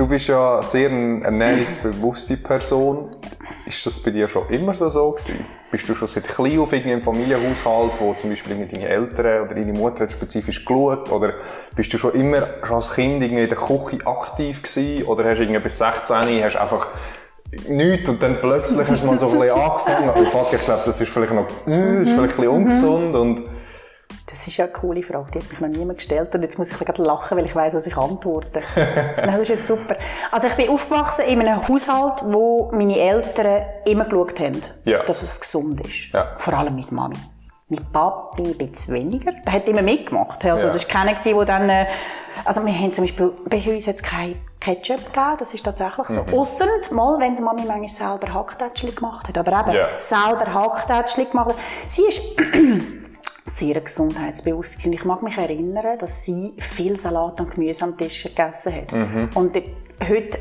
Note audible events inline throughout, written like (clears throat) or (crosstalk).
du bist ja sehr eine ernährungsbewusste Person. Ist das bei dir schon immer so, so gewesen? Bist du schon seit klein auf irgendeinem Familienhaushalt, wo zum Beispiel deine Eltern oder deine Mutter hat spezifisch geschaut? Oder bist du schon immer schon als Kind in der Küche aktiv gewesen? Oder hast du irgendwie bis 16 hast einfach nichts und dann plötzlich hast du mal so ein bisschen angefangen? Oh fuck, ich glaube, das ist vielleicht noch, das ist vielleicht ein bisschen ungesund und das ist ja eine coole Frage, die hat mich noch niemand gestellt und jetzt muss ich gerade lachen, weil ich weiß, was ich antworte. (laughs) das ist jetzt super. Also ich bin aufgewachsen in einem Haushalt, wo meine Eltern immer geschaut haben, Ja. dass es gesund ist. Ja. Vor allem meine Mami. Mein Papi ein bisschen weniger. Der hat immer mitgemacht. Also Ja. das war keiner, der dann... äh, Also wir haben zum Beispiel... Bei uns jetzt kein Ketchup gegeben, das ist tatsächlich so. Mhm. Ausser mal, wenn sie Mami manchmal selber Hacktätschli gemacht hat. Aber eben Ja. selber Hacktätschli gemacht hat. Sie ist (clears throat) sehr gesundheitsbewusst gewesen. Ich mag mich erinnern, dass sie viel Salat und Gemüse am Tisch gegessen hat. Mhm. Und heute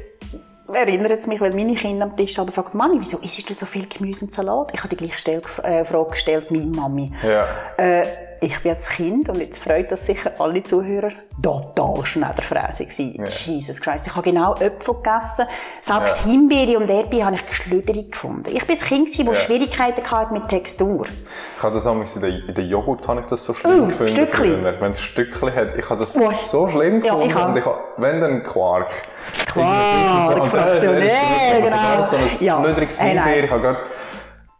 erinnert es mich, weil meine Kinder am Tisch aber fragen, Mami, wieso isst du so viel Gemüse und Salat? Ich habe die gleiche Stell- äh, Frage gestellt, meine Mami. ja. Äh, ich bin als Kind, und jetzt freut das sicher alle Zuhörer, total schneiderfräsig gewesen. Jesus Christ. Ich habe genau Äpfel gegessen. Selbst Ja. Himbeere und Erdbeere habe ich geschlüderig gefunden. Ich bin ein Kind, das Ja. Schwierigkeiten hatte mit Textur. Ich habe das amigs in der Joghurt habe ich das so schlimm Oh, gefunden. Stückli. früher. Wenn es Stückli hat, ich habe das Oh. so schlimm Ja, gefunden. ich und ich habe, wenn dann Quark. Quark, ist ja, das so genau. ganz So ein. Himbeer. Ich habe gerade-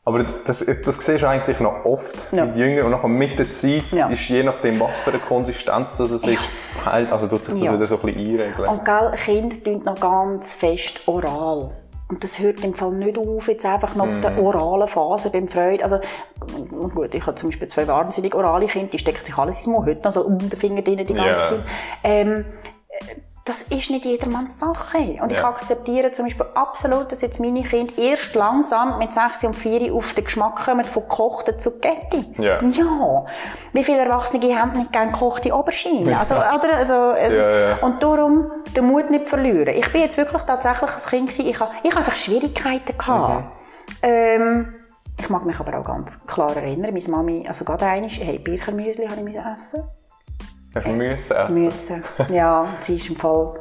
aber das, das siehst du eigentlich noch oft Ja. mit Jüngern und nachher mit der Zeit Ja. ist je nachdem, was für eine Konsistenz das es ist, heilt- also tut sich das Ja. wieder so ein bisschen einregeln. Und gell, Kinder tun noch ganz fest oral. Und das hört im Fall nicht auf, jetzt einfach nach Mhm. der oralen Phase beim Freud. Also, gut, ich habe zum Beispiel zwei wahnsinnig orale Kinder, die stecken sich alles ins Mund, heute noch so um den Finger drin die ganze Ja. Zeit. Ähm, das ist nicht jedermanns Sache. Und ich Ja. akzeptiere zum Beispiel absolut, dass jetzt meine Kinder erst langsam mit 6 und 4 auf den Geschmack kommen von gekochten Zucchetti. Ja. ja. Wie viele Erwachsene haben nicht gerne gekochte Oberschiene? Also, oder, also, äh, Ja, ja. Und darum den Mut nicht verlieren. Ich bin jetzt wirklich tatsächlich ein Kind gewesen. Ich habe, ich habe einfach Schwierigkeiten gehabt. Ähm, ich mag mich aber auch ganz klar erinnern, meine Mami, also gerade einmal, hey, Birchermüsli habe ich essen. Hast du müssen essen? Müssen. Ja, sie ist im Fall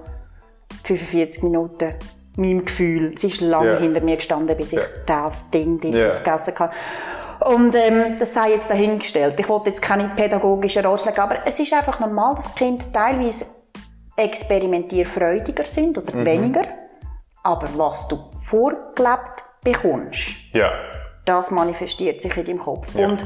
45 Minuten meinem Gefühl. Sie ist lange Ja. hinter mir gestanden, bis ich Ja. das Ding dort Ja. gegessen habe. Und ähm, das sei jetzt dahingestellt. Ich wollte jetzt keine pädagogischen Ratschläge, aber es ist einfach normal, dass Kinder teilweise experimentierfreudiger sind oder Mhm. weniger. Aber was du vorgelebt bekommst, Ja. das manifestiert sich in deinem Kopf. Und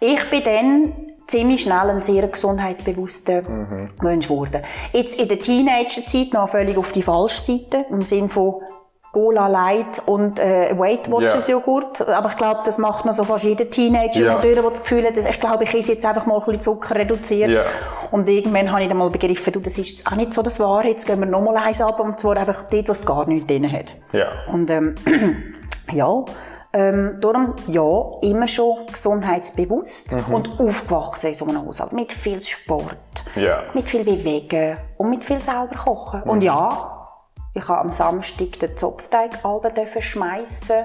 ich bin dann ziemlich schnell ein sehr gesundheitsbewusster Mhm. Mensch geworden. Jetzt in der Teenagerzeit noch völlig auf die falsche Seite, im Sinne von Cola Light und äh, Weight Watchers Ja. Joghurt. Aber ich glaube, das macht noch so fast jeder Teenager, durch, der das Gefühl hat, dass ich glaube, ich esse jetzt einfach mal ein bisschen Zucker reduziert. Ja. Und irgendwann habe ich dann mal begriffen, du, das ist jetzt auch nicht so das Wahre, jetzt gehen wir nochmal eins ab, und zwar einfach dort, was gar nichts drin hat. Ja. Und ähm, (clears throat) ja, ähm, darum ja, immer schon gesundheitsbewusst Mhm. und aufgewachsen in so einem Haushalt. Mit viel Sport, Ja. mit viel Bewegen und mit viel selber kochen. Mhm. Und ja, ich habe am Samstag den Zopfteig alle dürfen schmeissen.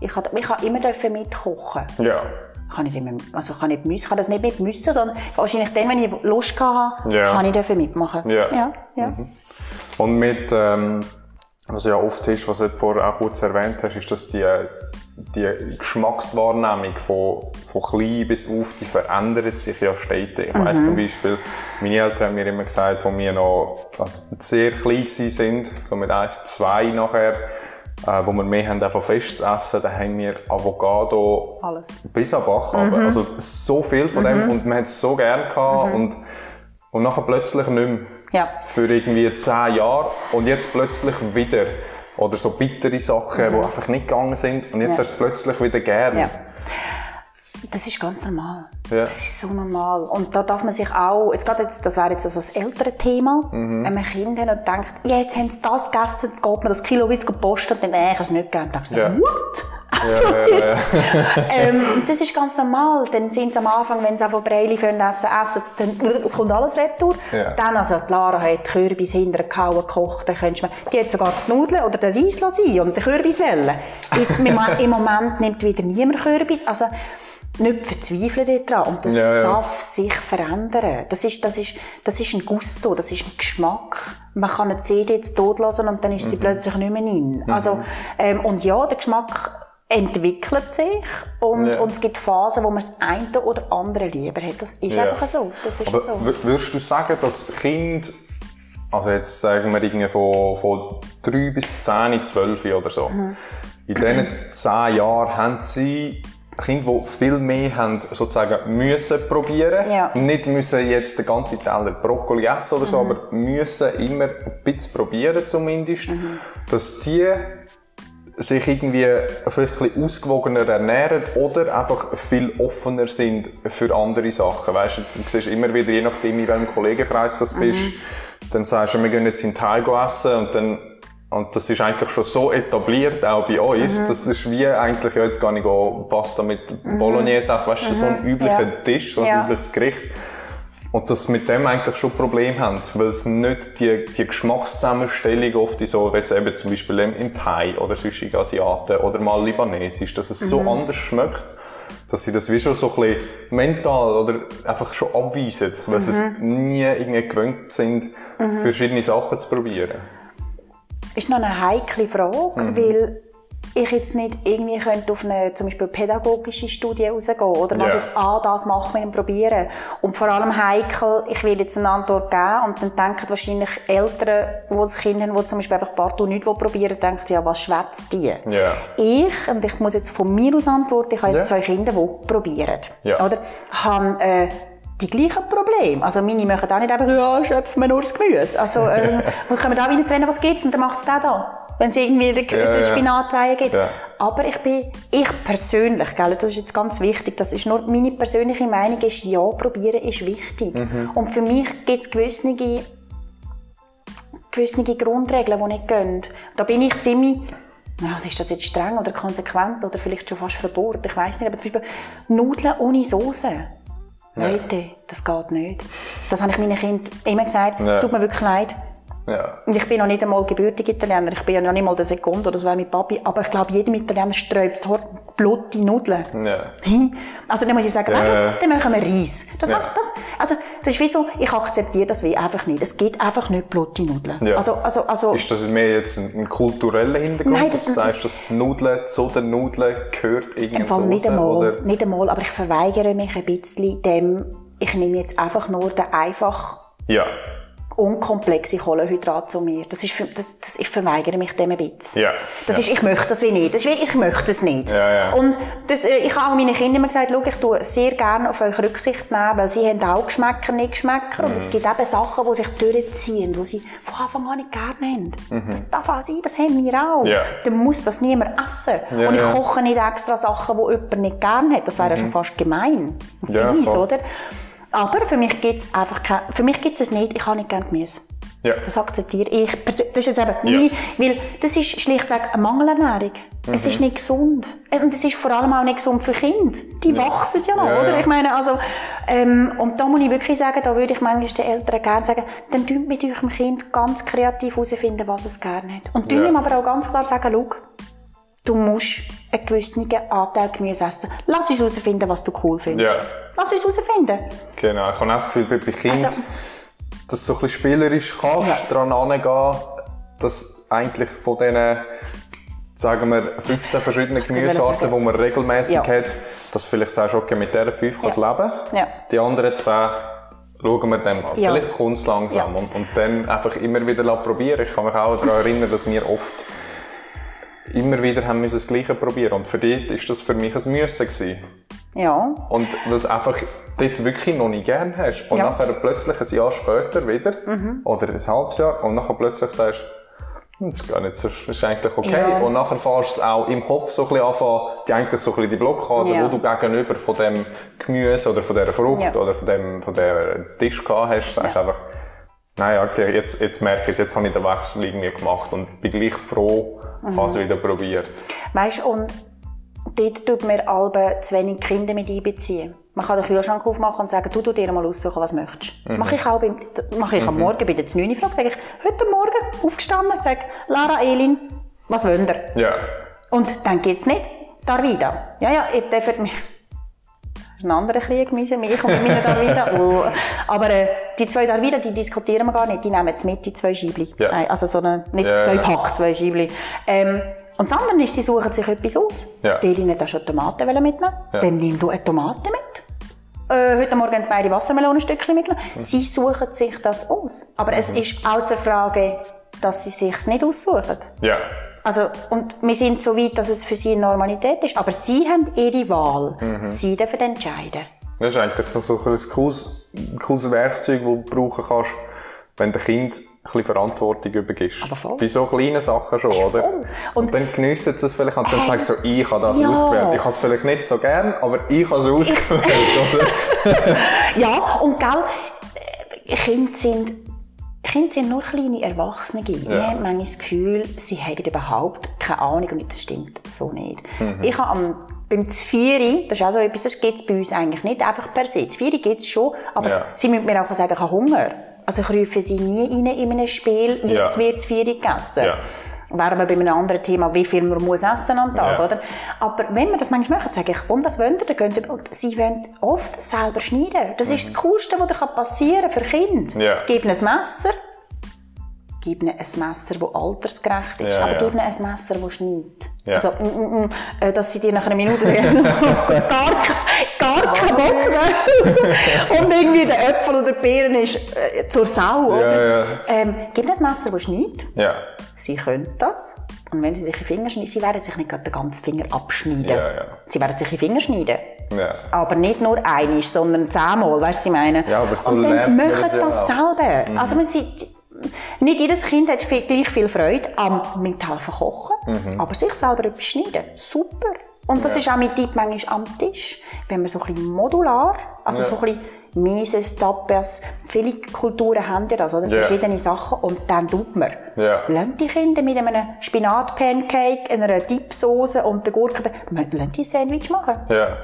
Ich habe, ich habe immer dürfen mitkochen. Ja. Ich kann nicht immer, also ich kann nicht müssen, kann das nicht mit müssen, sondern wahrscheinlich dann, wenn ich Lust hatte, Ja. kann ich mitmachen. Ja. ja, ja. Und mit, ähm, was ja oft ist, was du vorher auch kurz erwähnt hast, ist, dass die, die Geschmackswahrnehmung von, von klein bis auf, die verändert sich ja stetig. Ich weiss zum Beispiel, meine Eltern haben mir immer gesagt, als wir noch also sehr klein waren, so mit 1, 2 nachher, äh, wo wir mehr haben davon fest zu essen, da haben wir Avocado Alles. bis am Bach runter. Also so viel von dem und man hat es so gern gehabt und, und nachher plötzlich nicht mehr. Ja. Für irgendwie zehn Jahre und jetzt plötzlich wieder. Oder so bittere Sachen, die einfach nicht gegangen sind und jetzt Ja. hast du es plötzlich wieder gern. Ja. Das ist ganz normal. Ja. Das ist so normal. Und da darf man sich auch, jetzt gerade jetzt, das wäre jetzt also das ältere Thema, Mhm. wenn man Kinder und denkt, ja, jetzt haben sie das gegessen, jetzt geht man das Kilo bis gepostet und dann, äh, ich habe es nicht gern. Dann ich so, Ja. what? Also Ja, ja, ja. ähm, das ist ganz normal. Dann sind sie am Anfang, wenn sie von Breili essen, essen sie, dann kommt alles retour. Dann, also, die Lara hat Kürbis hinterher gehauen, gekocht, dann könntest du, die hat sogar die Nudeln oder den Reis sein und den Kürbis wählen. Jetzt, im Moment nimmt wieder niemand Kürbis. Also, nicht verzweifeln daran. Und das darf sich verändern. Das ist, das, ist, das ist ein Gusto, das ist ein Geschmack. Man kann eine CD jetzt tot lassen und dann ist Mhm. sie plötzlich nicht mehr in. Also, ähm, und ja, der Geschmack entwickelt sich und, Ja. und es gibt Phasen, wo man das eine oder andere lieber hat. Das ist Ja. einfach so. Das ist Aber so. wür- würdest du sagen, dass Kind, also jetzt sagen wir irgendwie von, von 3 bis 10, 12 oder so, Mhm. in diesen 10 Jahren haben sie Kinder, die viel mehr haben, sozusagen müssen probieren. Ja. Nicht müssen jetzt den ganzen Teller Brokkoli essen oder so, Mhm. aber müssen immer ein bisschen probieren zumindest, Mhm. dass die sich irgendwie vielleicht ein bisschen ausgewogener ernähren oder einfach viel offener sind für andere Sachen. Weißt du, du siehst immer wieder, je nachdem, in welchem Kollegenkreis du bist, dann sagst du, wir gehen jetzt in Thai essen und dann und das ist eigentlich schon so etabliert, auch bei uns, dass das ist wie eigentlich ja jetzt gar nicht Pasta mit Bolognese essen, weißt du, so ein üblicher Ja. Tisch, so ein Ja. übliches Gericht. Und dass sie mit dem eigentlich schon ein Problem haben, weil es nicht die, die Geschmackszusammenstellung oft in so, jetzt eben zum Beispiel im- in Thai oder sonstige Asiaten oder mal Libanesisch, dass es so anders schmeckt, dass sie das wie schon so ein bisschen mental oder einfach schon abweisen, weil sie es nie irgendwie gewöhnt sind, verschiedene Sachen zu probieren. ist noch eine heikle Frage, Mhm. weil ich jetzt nicht irgendwie könnte auf eine zum Beispiel pädagogische Studie rausgehen oder was Ja. jetzt an das macht mit dem Probieren. Und vor allem heikel, ich will jetzt eine Antwort geben und dann denken wahrscheinlich Eltern, die das Kind haben, die zum Beispiel einfach partout nicht probieren, denken, ja, was schwätzt die? Ja. Ich, und ich muss jetzt von mir aus antworten, ich habe jetzt Ja. zwei Kinder, die probieren. Oder? Haben, äh, die gleichen Probleme. Also meine machen auch nicht einfach, ja, schöpfen wir nur das Gemüse. Also, (laughs) ähm, und können wir da wieder trennen, was gibt's? Und dann macht es der da. Wenn es irgendwie den, Ja, den ja. Spinatweihe gibt. Ja. Aber ich bin, ich persönlich, gell, das ist jetzt ganz wichtig, das ist nur meine persönliche Meinung, ist, ja, probieren ist wichtig. Mhm. Und für mich gibt es gewisse gewisse Grundregeln, die nicht gehen. Da bin ich ziemlich, ja, ist das jetzt streng oder konsequent oder vielleicht schon fast verbohrt, ich weiß nicht, aber zum Beispiel Nudeln ohne Soße. Leute, das geht nicht. Das habe ich meinen Kindern immer gesagt. Es tut mir wirklich leid. Ja. Und ich bin noch nicht einmal gebürtig Italiener. Ich bin ja noch nicht mal der Sekunde, das wäre mein Papi. Aber ich glaube, jedem Italiener sträubt Hort blutige Nudeln. Ja. Also dann muss ich sagen, Ja. dann machen wir Reis. Das, Ja. das, also, das ist wie so, ich akzeptiere das wie einfach nicht. Es geht einfach nicht blutige Nudeln. Ja. Also, also, also, Ist das mehr jetzt ein, ein kultureller Hintergrund, Nein, dass das- du sagst, dass Nudeln zu den Nudeln gehört Im irgendeine Fall nicht einmal, oder? nicht einmal, aber ich verweigere mich ein bisschen dem, ich nehme jetzt einfach nur den einfach Ja. Unkomplexe Kohlenhydrat zu mir. Das ist für, das, das, ich verweigere mich dem ein bisschen. Ja. Das Ja. ist, ich möchte das wie nicht. Das ist wie, ich möchte es nicht. Ja, ja. Und das, äh, ich habe auch meinen Kindern immer gesagt, schau, ich tue sehr gerne auf euch Rücksicht nehmen, weil sie haben auch Geschmäcker, nicht Geschmäcker. Und Mhm. es gibt eben Sachen, die sich durchziehen, die sie von Anfang an nicht gerne haben. Das darf auch sein, das haben wir auch. Mhm. Ja. Dann muss das niemand essen. Ja, und ich koche nicht extra Sachen, die jemand nicht gerne hat. Das wäre ja schon fast gemein. Und Mhm. Fies, oder? Aber für mich gibt es einfach kein, für mich gibt es nicht, ich habe nicht gerne Gemüse. Ja. Das akzeptiere ich. Das ist jetzt eben meine, weil das ist schlichtweg eine Mangelernährung. Mhm. Es ist nicht gesund. Und es ist vor allem auch nicht gesund für Kinder. Die wachsen ja noch, Ja, oder? ja. Ich meine, also, ähm, und da muss ich wirklich sagen, da würde ich manchmal den Eltern gerne sagen, dann tünt mit eurem Kind ganz kreativ herausfinden, was es gerne hat. Und tünt Ja. ihm aber auch ganz klar sagen, schau, du musst einen gewissen Anteil Gemüse essen. Lass uns herausfinden, was du cool findest. Ja. Lass uns herausfinden. Genau. Ich habe auch das Gefühl, bei Kindern, Also- dass du so ein bisschen spielerisch kannst, Ja. daran angehen, dass eigentlich von diesen, sagen wir, 15 verschiedenen Gemüsearten, die man regelmäßig Ja. hat, dass du vielleicht sagst, okay, mit dieser 5 kann es Ja. leben. Ja. Die anderen 10 schauen wir dann mal. Ja. Vielleicht kommt es langsam. Ja. Und, und dann einfach immer wieder probieren. Ich kann mich auch daran erinnern, dass wir oft immer wieder haben müssen das Gleiche probieren. Und für dich ist das für mich ein Müssen gewesen. Ja. Und es einfach dort wirklich noch nicht gern hast. Und Ja. Mhm. nachher plötzlich ein Jahr später wieder, oder ein halbes Jahr, und nachher plötzlich sagst du, "Hm, das ist gar nicht so, das ist eigentlich okay. Ja. Und nachher fährst du es auch im Kopf so ein bisschen anfangen, die eigentlich so ein bisschen die Blockade, Ja. wo du gegenüber von dem Gemüse oder von dieser Frucht Ja. oder von dem, von der Tisch gehabt hast, sagst du einfach, nein, okay, jetzt, jetzt merke ich es, jetzt habe ich den Wechsel irgendwie gemacht und bin gleich froh, Mhm. habe es wieder probiert. Weißt du, und dort tut man alle zu wenig Kinder mit einbeziehen. Man kann den Kühlschrank aufmachen und sagen, du, du dir mal aussuchen, was möchtest. Mhm. Mache ich auch beim, mache ich am Morgen bei der 9 Frage, sage ich, heute Morgen aufgestanden, sage, Lara, Elin, was wollt ihr? Ja. Und dann geht's nicht, Darvida. Ja, ja, ihr dürft mich. ein anderer Krieg mich und meine Darwida. (laughs) Oh. Aber äh, die zwei Darwida, die diskutieren wir gar nicht, die nehmen jetzt mit, die zwei Scheibli. Ja. Äh, Also so eine, nicht Ja, zwei. Pack, zwei Scheibli. Ähm, und das andere ist, sie suchen sich etwas aus. Ja. Die Elin hat schon Tomaten wollen mitnehmen. Ja. Dann nimm du eine Tomate mit. Äh, heute Morgen haben beide Wassermelonenstückchen mitgenommen. Mhm. Sie suchen sich das aus. Aber es ist außer Frage, dass sie sich nicht aussuchen. Ja. Also, und wir sind so weit, dass es für sie Normalität ist. Aber sie haben ihre Wahl. Mhm. Sie dürfen entscheiden. Das ist eigentlich noch so ein cooles, cooles Werkzeug, das du brauchen kannst, wenn du Kind ein bisschen Verantwortung übergibst. Aber voll. Bei so kleinen Sachen schon, oder? Und, Und- dann geniessen sie es vielleicht und dann Hey. sagen sie so, ich habe das Ja. ausgewählt. Ich habe es vielleicht nicht so gern, aber ich habe es ausgewählt, oder? (laughs) Ja, und gell, äh, Kinder sind, Kinder sind nur kleine Erwachsene. Wir haben manchmal das Gefühl, sie haben überhaupt keine Ahnung und das stimmt so nicht. Ich habe am, beim Zvieri, das ist auch so etwas, das gibt es bei uns eigentlich nicht einfach per se. Zvieri gibt es schon, aber Ja. sie müssen mir auch sagen, ich habe Hunger. Also ich rufe sie nie rein in einem Spiel, Ja. jetzt wird Zvieri gegessen. Ja. Wären wir bei einem anderen Thema, wie viel man muss essen am Tag, Ja. oder? Aber wenn wir das manchmal machen, sage ich, und was wollt ihr? Dann gehen sie, und sie wollen oft selber schneiden. Das ist das Coolste, was dir passieren kann für Kinder. Mhm. Ja. Gib ihnen ein Messer, gib ihnen ein Messer, das altersgerecht ist, Ja, aber ja. gib ihnen ein Messer, das schneidet. Ja. Also, mm, mm, mm, äh, dass sie dir nach einer Minute (laughs) gar, gar keinen Bock mehr Und irgendwie der Äpfel oder Beeren ist äh, zur Sau, oder? ja. Ähm, gib ihnen ein Messer, das schneidet. Sie können das. Und wenn sie sich die Finger schneiden, sie werden sich nicht gerade den ganzen Finger abschneiden. Sie werden sich die Finger schneiden. Ja. Aber nicht nur einmal, sondern zehnmal, weißt du, was ich meine? Ja, aber so Und dann machen das ja das auch. selber. Also wenn sie, nicht jedes Kind hat viel, gleich viel Freude am mithelfen kochen, aber sich selber etwas schneiden, super. Und das Ja. ist auch mein Tipp manchmal am Tisch, wenn man so ein bisschen modular, also Ja. so ein bisschen Mises, Tapas, viele Kulturen haben ja das, oder? Ja. Verschiedene Sachen und dann tut man. Ja. Lasst die Kinder mit einem Spinat-Pancake, einer Dipsoße und der Gurke, lasst die ein Sandwich machen Ja.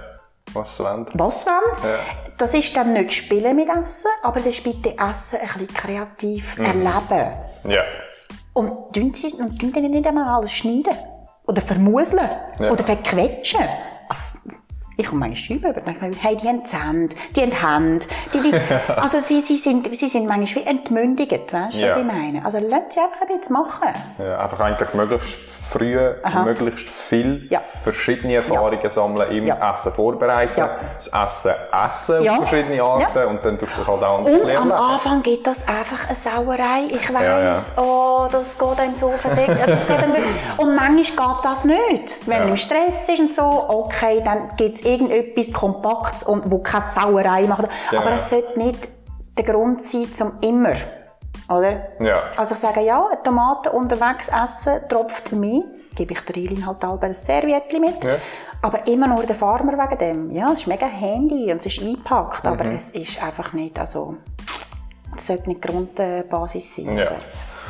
Was sie wollen. was wollen. Ja. Das ist dann nicht Spielen mit Essen, aber es ist bitte Essen ein bisschen kreativ Mhm. erleben. Ja. Und tun sie und tun dann nicht einmal alles schneiden. Oder vermuseln. Ja. Oder verquetschen. Also, ich komme manchmal über, denke mir, hey, die haben Zähne, die haben Hände. Die, die, (laughs) also sie, sie, sind, sie sind manchmal wie entmündigt, weißt du, was Ja. ich meine? Also lasst sie einfach ein bisschen machen. Ja, einfach eigentlich möglichst früh, möglichst viel Ja. verschiedene Erfahrungen sammeln im. Essen vorbereiten, das Essen essen auf verschiedene Arten und dann tust du das halt auch Und anders am lernen. Anfang gibt das einfach eine Sauerei. Ich weiss, oh, das geht einem so versägt. Das geht einem wirklich- (laughs) und manchmal geht das nicht. Wenn man im Stress ist und so, okay, dann gibt es irgendetwas Kompaktes, und, wo keine Sauerei macht. Ja, Aber ja. es sollte nicht der Grund sein zum immer. Oder? Ja. Also sagen, ja, eine Tomate unterwegs essen, tropft mehr, gebe ich der Eileen halt halb ein Serviettchen mit. Ja. Aber immer nur der Farmer wegen dem. Ja, es ist mega handy und es ist eingepackt, aber Mhm. es ist einfach nicht, also, es sollte nicht die Grundbasis sein. Ja.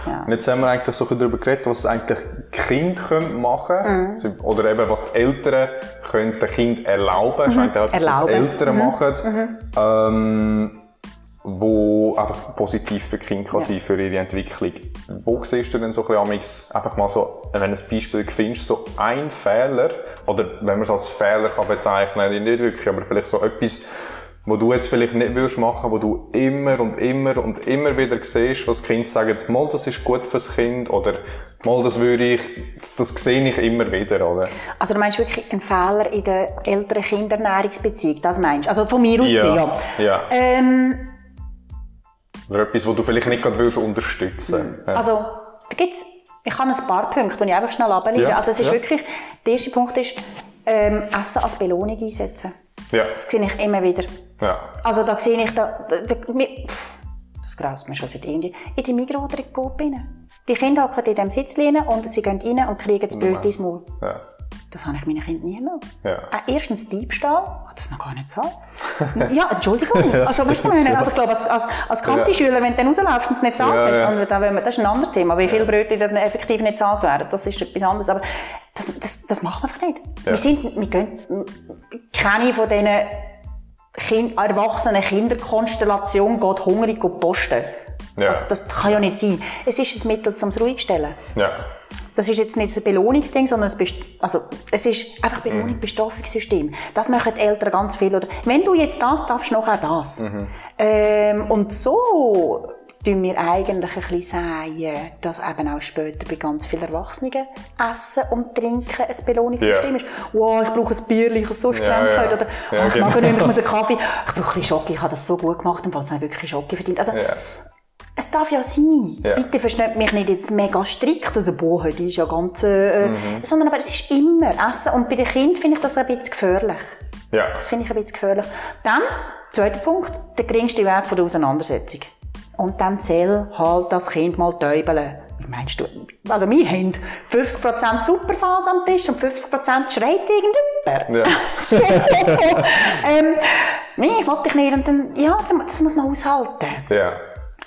Ja. Und jetzt haben wir eigentlich so ein bisschen darüber geredet, was eigentlich Kinder können machen Mhm. Oder eben, was Eltern können den Kind erlauben. Das ist eigentlich auch etwas, was die Mhm. Erlauben. Mhm. Eltern machen. Ähm, wo einfach positiv für die Kinder kann Ja. sein für ihre Entwicklung. Wo siehst du denn so ein bisschen einfach mal so, wenn du ein Beispiel findest, so ein Fehler, oder wenn man es als Fehler kann bezeichnen, nicht wirklich, aber vielleicht so etwas, wo du jetzt vielleicht nicht würdest machen, wo du immer und immer und immer wieder siehst, was die Kinder sagen, mal, das ist gut fürs Kind, oder mal, das würde ich, das sehe ich immer wieder, oder? Also du meinst wirklich einen Fehler in der älteren Kindernährungsbeziehung, das meinst du? Also von mir aus gesehen, ja. ja. Ähm, Oder etwas, wo du vielleicht nicht gerade würdest unterstützen. Ja. Also, da gibt's, ich habe ein paar Punkte, die ich einfach schnell ableite. Ja, Also es ist ja. wirklich, der erste Punkt ist, ähm, Essen als Belohnung einsetzen. Ja. Das sehe ich immer wieder. ja. Also da sehe ich, da, da, das graust mir schon seit Indien, in die Migros oder in die Coop rein. Die Kinder hocken in diesem Sitzlehnen und sie gehen rein und kriegen das Bötchen ins Maul. ja. Das habe ich meinen Kindern nie genommen. Ja. Äh, erstens Diebstahl, hat das noch gar nicht gesagt. (laughs) ja, Entschuldigung. Also, weißt du, meine? also ich glaube, als, als, als Kanti-Schüler, wenn du dann rauslaufst und es nicht zahlt Ja, ja. und da wollen wir- das ist ein anderes Thema, wie viele Brötchen dann effektiv nicht gezahlt werden, das ist etwas anderes. Aber das, das, das machen wir einfach nicht. Wir, sind, wir gehen keine von diesen kind, erwachsenen Kinderkonstellationen geht hungrig und posten. Ja. Das kann ja nicht sein. Es ist ein Mittel, um es ruhig zu stellen. ja. Das ist jetzt nicht ein Belohnungsding, sondern Best also, es ist einfach Belohnung, Mhm. Bestrafungssystem. Das machen die Eltern ganz viel. Oder wenn du jetzt das darfst, noch auch das. Mhm. Ähm, und so tun wir eigentlich ein bisschen sagen, dass eben auch später bei ganz vielen Erwachsenen Essen und Trinken ein Belohnungssystem Ja. ist. Wow, ich brauche ein Bier, ich habe so streng Ja, ja. Oder Ja, oh, ich mag genau. nicht, ich muss einen (laughs) Kaffee. Ich brauche ein bisschen Schoki, ich habe das so gut gemacht, und es wirklich Schoki verdient. Also, Ja. Es darf ja sein. Ja. Bitte versteht mich nicht jetzt mega strikt, also boah, heute ist ja ganz, äh, Mhm. sondern aber es ist immer Essen. Und bei den Kindern finde ich das ein bisschen gefährlich. Ja. Das finde ich ein bisschen gefährlich. Dann, zweiter Punkt, der geringste Weg von der Auseinandersetzung. Und dann zähl halt das Kind mal täubeln. Meinst du? Also wir haben 50% Superphase am Tisch und 50% schreit irgendjemand. Ja. (laughs) (laughs) ähm, nee, ich wollte dich nicht. Und dann, ja, das muss man aushalten. Ja.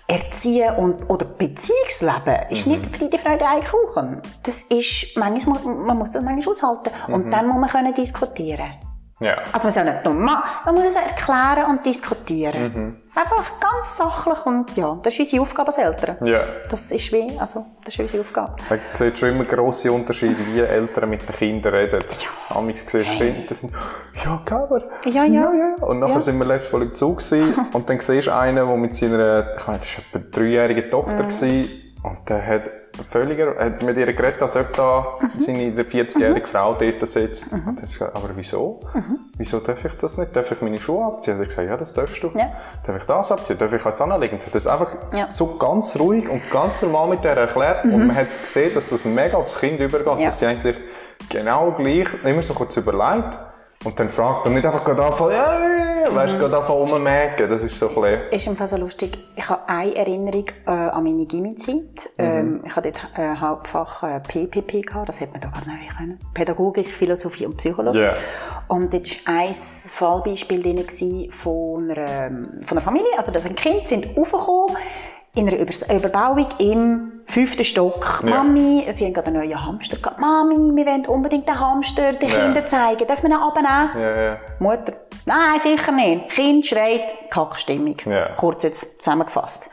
Erziehen und, oder Beziehungsleben ist nicht Friede, Freude, Eierkuchen. Das ist, manchmal, man muss das manchmal aushalten. Und dann muss man können diskutieren Ja. Also man soll nicht nur machen, man muss es erklären und diskutieren. Einfach ganz sachlich und ja, das ist unsere Aufgabe als Eltern. Ja. Das ist wie, also, das ist unsere Aufgabe. Man sieht schon immer grosse Unterschiede, wie Eltern mit den Kindern reden. Ja. Amigs siehst du Kinder, die sind, ja, aber. Ja, ja. Und nachher Ja. sind wir letztes Mal im Zug gewesen, (laughs) und dann siehst du einen, der mit seiner, ich meine, das war etwa dreijährige Tochter gewesen, und der hat völliger, hat mit ihr geredet, als ob da seine 40-jährige Frau dort sitzt. Und dann hat gesagt, aber wieso? Wieso darf ich das nicht? Darf ich meine Schuhe abziehen? Hat er gesagt, ja, das darfst du. Ja. Darf ich das abziehen? Darf ich jetzt anlegen? Und hat das einfach Ja. so ganz ruhig und ganz normal mit der erklärt. Und man hat gesehen, dass das mega aufs Kind übergeht, Ja. dass sie eigentlich genau gleich immer so kurz überlegt und dann fragt und nicht einfach gerade anfangen, ja, ja, ja, weißt du, gerade anfangen rummägen. Das ist so ein Ist im Fall so lustig. Ich habe eine Erinnerung äh, an meine Gimmi-Zeit. Ähm, ich hatte dort äh, Hauptfach äh, PPP gehabt, das hätte man da gar nicht können. Pädagogik, Philosophie und Psychologie. Ja. Und dort war ein Fallbeispiel drin von einer, ähm, von einer Familie. Also, das ein Kind sind aufgekommen in einer Über Überbauung im fünften Stock. Ja. Mami, sie haben gerade einen neuen Hamster gehabt. Mami, wir wollen unbedingt den Hamster den Ja. Kindern zeigen. Dürfen wir ihn abnehmen? ja, ja. Mutter. Nein, sicher nicht. Kind schreit, Kackstimmung. Ja. Kurz jetzt zusammengefasst.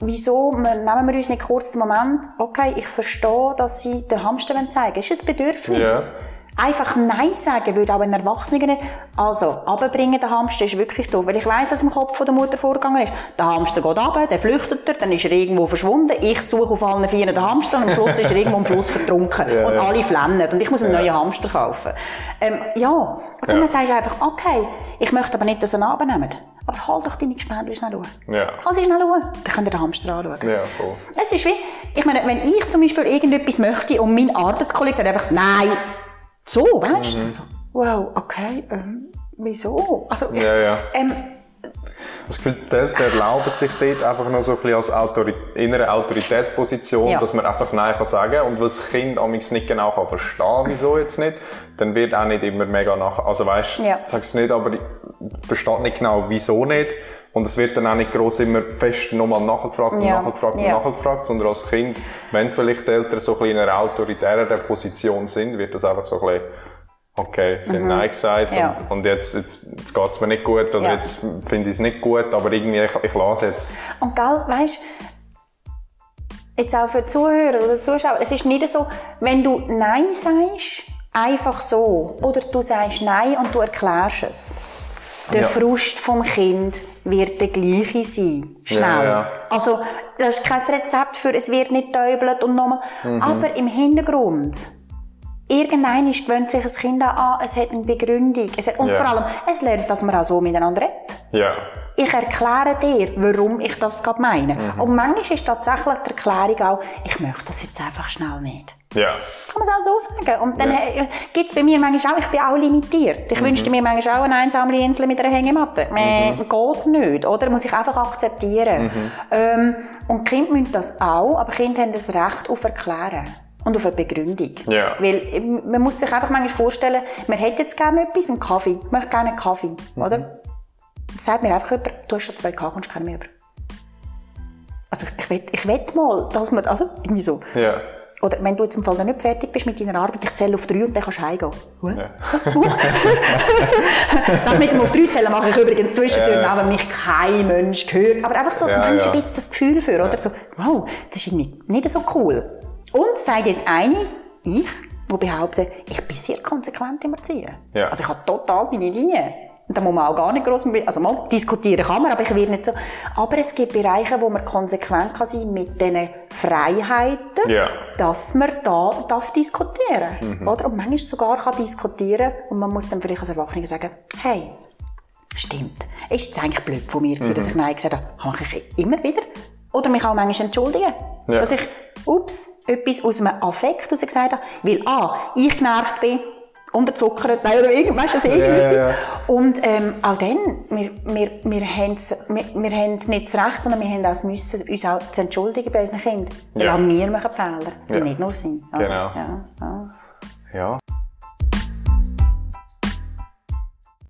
Wieso nehmen wir uns nicht kurz den Moment, okay, ich verstehe, dass sie den Hamster zeigen wollen. Es ist ein Bedürfnis. Einfach Nein sagen würde auch ein Erwachsener. Also, abbringen den Hamster ist wirklich doof. Weil ich weiss, was im Kopf von der Mutter vorgegangen ist. Der Hamster geht runter, der flüchtet er, dann ist er irgendwo verschwunden. Ich suche auf allen Vieren den Hamster und am Schluss ist er irgendwo im Fluss vertrunken. (laughs) Ja, und ja. alle flennen. Und ich muss einen Ja. neuen Hamster kaufen. Ähm, ja. Und dann Ja. sagst du einfach, okay, ich möchte aber nicht, dass ihr ihn abnehmt. Aber halt doch deine Gespendli schnell an. Ja. Halt sie schnell an. Dann könnt ihr den Hamster anschauen. Ja, voll. Es ist wie, ich meine, wenn ich zum Beispiel irgendetwas möchte und mein Arbeitskollege sagt einfach, nein, so, weißt du? So, wow, okay, ähm, wieso? Also, Ja, ja. ähm, Das Gefühl, die Eltern erlauben sich dort einfach noch so ein bisschen als Autori innere Autoritätsposition, Ja. dass man einfach Nein kann sagen und weil das Kind amigs nicht genau kann verstehen wieso jetzt nicht, dann wird auch nicht immer mega nach... Also weißt, Ja. ich sag's nicht, aber ich verstehe nicht genau, wieso nicht. Und es wird dann auch nicht gross immer fest nochmal nachgefragt und Ja. nachgefragt und Ja. nachgefragt, sondern als Kind, wenn vielleicht die Eltern so ein bisschen in einer autoritären Position sind, wird das einfach so ein bisschen okay, sie haben Nein gesagt Mhm. Ja. und, und jetzt, jetzt, jetzt geht es mir nicht gut oder jetzt finde ich es nicht gut, aber irgendwie, ich, ich lasse jetzt. Und gell, weißt jetzt auch für Zuhörer oder Zuschauer, es ist nicht so, wenn du Nein sagst, einfach so, oder du sagst Nein und du erklärst es. Der Ja. Frust vom Kind wird der gleiche sein. Schnell. Ja, ja. Also, das ist kein Rezept für, es wird nicht täubelt und nochmal. Mhm. Aber im Hintergrund, irgendein gewöhnt sich ein Kind an, es hat eine Begründung. Es hat, und vor allem, es lernt, dass man auch so miteinander redet Ja. ich erkläre dir, warum ich das gerade meine. Mhm. Und manchmal ist tatsächlich die Erklärung auch, ich möchte das jetzt einfach schnell nicht. Ja. Kann man es auch so sagen. Und dann Ja. äh, gibt es bei mir manchmal auch, ich bin auch limitiert. Ich wünschte mir manchmal auch eine einsame Insel mit einer Hängematte. Mhm. Geht nicht, oder? Muss ich einfach akzeptieren. Ähm, und Kinder müssen das auch, aber Kinder haben das Recht auf Erklären. Und auf eine Begründung. Ja. Weil äh, man muss sich einfach manchmal vorstellen, man hätte jetzt gerne etwas, einen Kaffee. Ich möchte gerne einen Kaffee, oder? Dann sagt mir einfach jemand, du hast schon zwei Kaffee, kommst keinen mehr über. Also ich will, ich will mal, dass man, also irgendwie so. Ja. Oder wenn du jetzt im Fall noch nicht fertig bist mit deiner Arbeit, ich zähle auf drei und dann kannst du heimgehen. Ja. (laughs) das mit dem auf drei zählen mache ich übrigens zwischendurch, Ja. aber mich kein Mensch gehört. Aber einfach so, Ja, Menschen ja. ein bisschen das Gefühl für, oder? So, wow, das ist irgendwie nicht so cool. Und sagt jetzt eine, ich, die behauptet, ich bin sehr konsequent im Erziehen. Ja. Also ich habe total meine Linie. Da muss man auch gar nicht gross, also mal diskutieren kann man, aber ich werde nicht so. Aber es gibt Bereiche, wo man konsequent kann sein mit diesen Freiheiten, Ja. dass man da darf diskutieren, oder? Und manchmal sogar kann diskutieren und man muss dann vielleicht als Erwachsener sagen, hey, stimmt, ist es eigentlich blöd von mir, gewesen, dass ich Nein gesagt habe, mache ich immer wieder. Oder mich auch manchmal entschuldigen, Ja. dass ich, ups, etwas aus einem Affekt heraus gesagt habe, weil A, ich genervt bin, unterzuckert, nein, oder irgendwas, weißt du, also Ja, irgendetwas. ja, ja. Und ähm, auch dann, wir, wir, wir, haben's- wir, wir haben nicht das Recht, sondern wir haben auch das Müssen, uns auch zu entschuldigen bei unseren Kindern. Weil Ja. auch wir machen Fehler, die Ja. nicht nur sind. oder? Genau. Ja, ja. Ja.